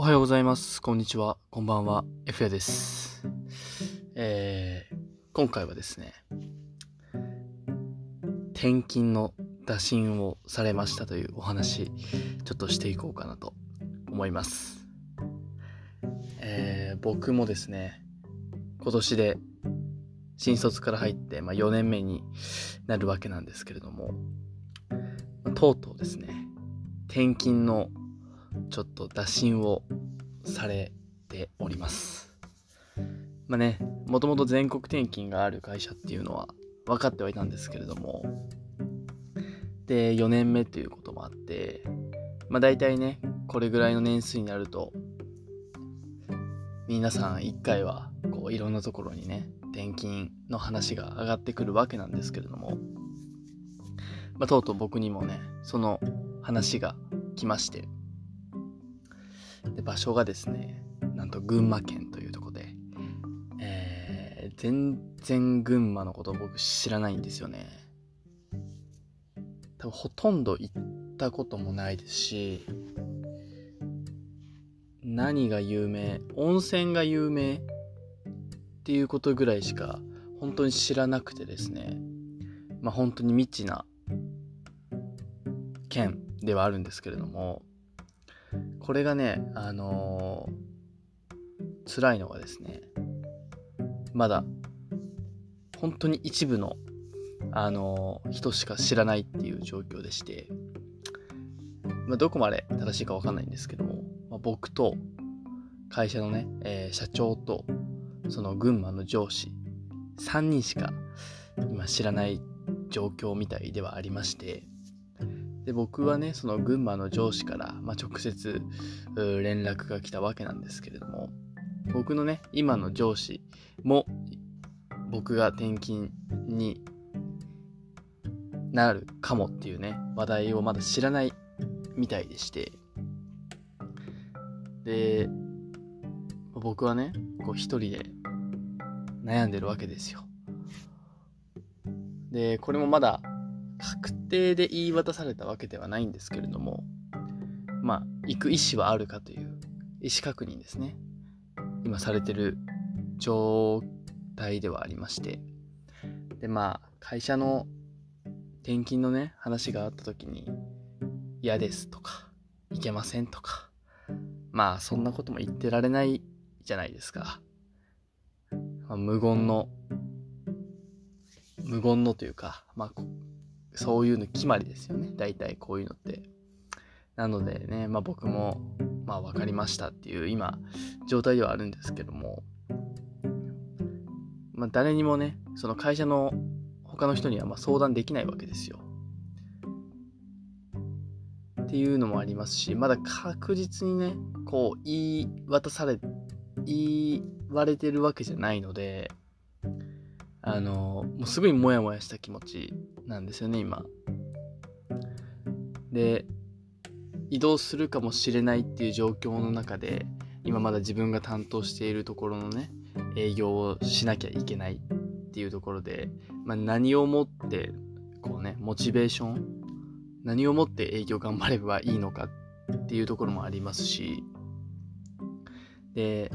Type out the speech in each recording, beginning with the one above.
おはようございます。こんにちは。こんばんは。F やです。えー、今回はですね、転勤の打診をされましたというお話、ちょっとしていこうかなと思います。えー、僕もですね、今年で新卒から入って、まあ、4年目になるわけなんですけれども、とうとうですね、転勤のちょっと打診をされております。まあね、もともと全国転勤がある会社っていうのは分かってはいたんですけれども、で、4年目ということもあって、まあ大体ね、これぐらいの年数になると、皆さん1回はこういろんなところにね、転勤の話が上がってくるわけなんですけれども、まあとうとう僕にもね、その話が来まして、で場所がですねなんと群馬県というとこで、えー全然群馬のこと僕知らないんですよね。多分ほとんど行ったこともないですし何が有名温泉が有名っていうことぐらいしか本当に知らなくてですね。まあ本当に未知な県ではあるんですけれどもこれがね、あのー辛いのがですね、まだ、本当に一部の、あのー人しか知らないっていう状況でして、まあ、どこまで正しいかわかんないんですけども、まあ、僕と会社のね、えー社長と、その群馬の上司、3人しか今知らない状況みたいではありまして、で僕はねその群馬の上司から、まあ、直接連絡が来たわけなんですけれども僕のね今の上司も僕が転勤になるかもっていうね話題をまだ知らないみたいでしてで僕はねこう一人で悩んでるわけですよ。でこれもまだ確定で言い渡されたわけではないんですけれどもまあ行く意思はあるかという意思確認ですね。今されてる状態ではありまして。でまあ会社の転勤のね話があった時に嫌ですとかいけませんとかまあそんなことも言ってられないじゃないですか、まあ無言の無言のというかまあそういうの決まりですよね。大体こういうのって。なのでね、まあ僕も、まあ分かりましたっていう今、状態ではあるんですけども、まあ誰にもね、その会社の他の人にはま相談できないわけですよ。っていうのもありますし、まだ確実にね、こう言い渡され、言われてるわけじゃないので、あのもうすごいモヤモヤした気持ちなんですよね今。で移動するかもしれないっていう状況の中で今まだ自分が担当しているところのね営業をしなきゃいけないっていうところで、まあ、何をもってこうねモチベーション何をもって営業頑張ればいいのかっていうところもありますしで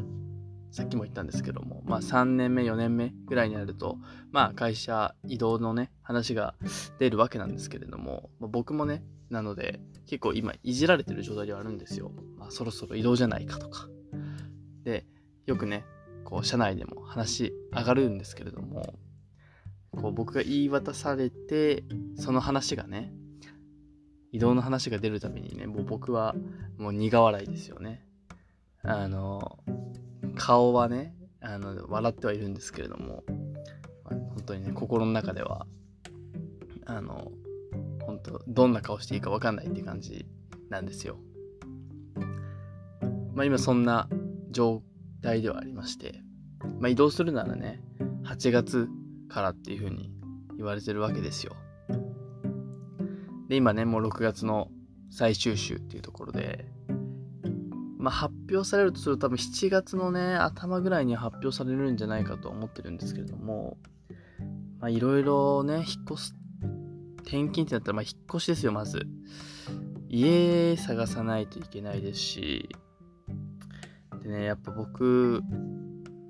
さっきも言ったんですけども、まあ3年目、4年目ぐらいになると、まあ会社移動のね、話が出るわけなんですけれども、まあ、僕もね、なので結構今いじられてる状態ではあるんですよ。まあそろそろ移動じゃないかとか。で、よくね、こう社内でも話上がるんですけれども、こう僕が言い渡されて、その話がね、移動の話が出るためにね、もう僕はもう苦笑いですよね。あの、顔はねあの笑ってはいるんですけれども、本当にね心の中ではあの本当どんな顔していいか分かんないって感じなんですよ。まあ今そんな状態ではありまして、まあ、移動するならね8月からっていう風に言われてるわけですよ。で今ねもう6月の最終週っていうところでまあ、発表されるとすると多分7月のね、頭ぐらいに発表されるんじゃないかと思ってるんですけれども、いろいろね、引っ越す、転勤ってなったら、まあ、引っ越しですよ、まず。家探さないといけないですし、でね、やっぱ僕、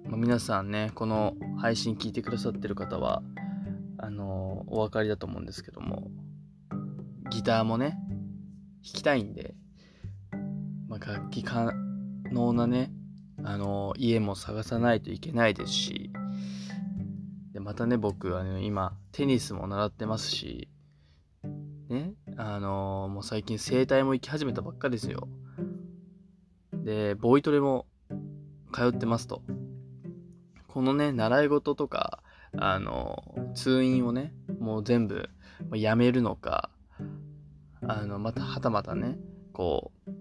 まあ、皆さんね、この配信聞いてくださってる方は、あのお分かりだと思うんですけども、ギターもね、弾きたいんで、まあ、楽器可能なね、あの家も探さないといけないですし、でまたね、僕はね、今、テニスも習ってますし、ね、あのもう最近整体も行き始めたばっかですよ。で、ボイトレも通ってますと。このね、習い事とか、あの、通院をね、もう全部やめるのか、あの、また、はたまたね、こう、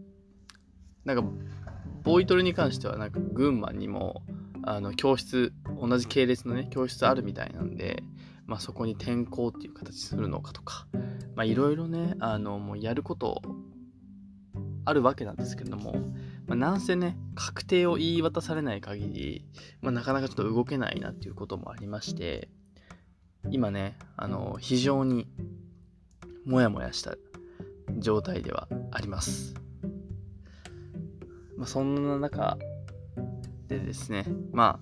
なんか、ボイトレに関しては、なんか、群馬にも、あの、教室、同じ系列のね、教室あるみたいなんで、まあ、そこに転校っていう形するのかとか、いろいろね、あの、もうやることあるわけなんですけれども、まあ、なんせね、確定を言い渡されない限り、まあ、なかなかちょっと動けないなっていうこともありまして、今ね、あの、非常にもやもやした状態ではあります。まあ、そんな中でですね、ま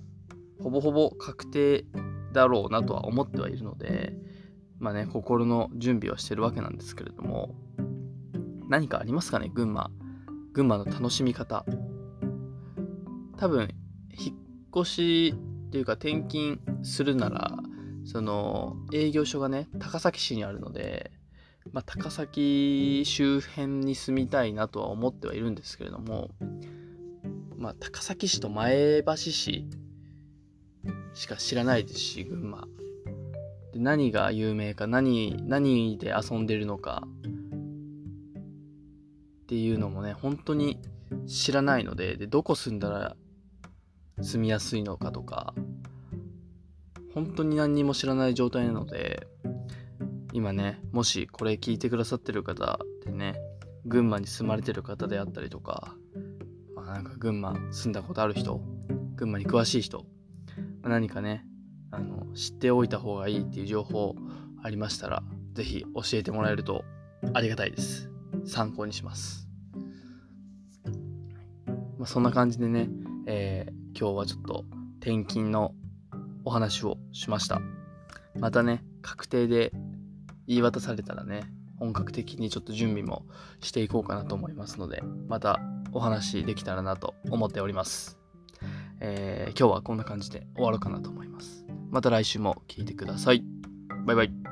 あ、ほぼほぼ確定だろうなとは思ってはいるので、まあね、心の準備をしてるわけなんですけれども、何かありますかね、群馬。群馬の楽しみ方。多分、引っ越しっていうか転勤するなら、その営業所がね、高崎市にあるので、まあ、高崎周辺に住みたいなとは思ってはいるんですけれども、まあ、高崎市と前橋市しか知らないですし、群馬。で何が有名か、何、何で遊んでるのか、っていうのもね、本当に知らないので、で、どこ住んだら住みやすいのかとか、本当に何にも知らない状態なので、今ね、もしこれ聞いてくださってる方でね、群馬に住まれてる方であったりとか、まあ、なんか群馬住んだことある人、群馬に詳しい人ま、何かね、あの、知っておいた方がいいっていう情報ありましたら、ぜひ教えてもらえるとありがたいです。参考にします。まあ、そんな感じでね、えー、今日はちょっと転勤のお話をしました。またね、確定で言い渡されたらね、本格的にちょっと準備もしていこうかなと思いますので、またお話できたらなと思っております。えー、今日はこんな感じで終わろうかなと思います。また来週も聴いてください。バイバイ。